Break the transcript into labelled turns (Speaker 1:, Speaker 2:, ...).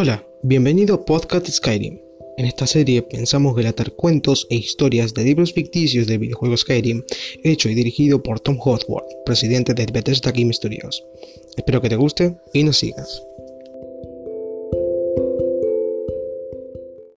Speaker 1: Hola, bienvenido a Podcast Skyrim. En esta serie pensamos relatar cuentos e historias de libros ficticios del videojuego Skyrim, hecho y dirigido por Tom Hothward, presidente de Bethesda Game Studios. Espero que te guste y nos sigas.